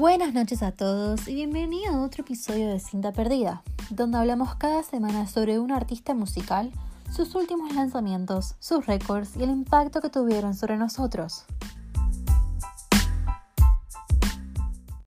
Buenas noches a todos y bienvenido a otro episodio de Cinta Perdida, donde hablamos cada semana sobre un artista musical, sus últimos lanzamientos, sus récords y el impacto que tuvieron sobre nosotros.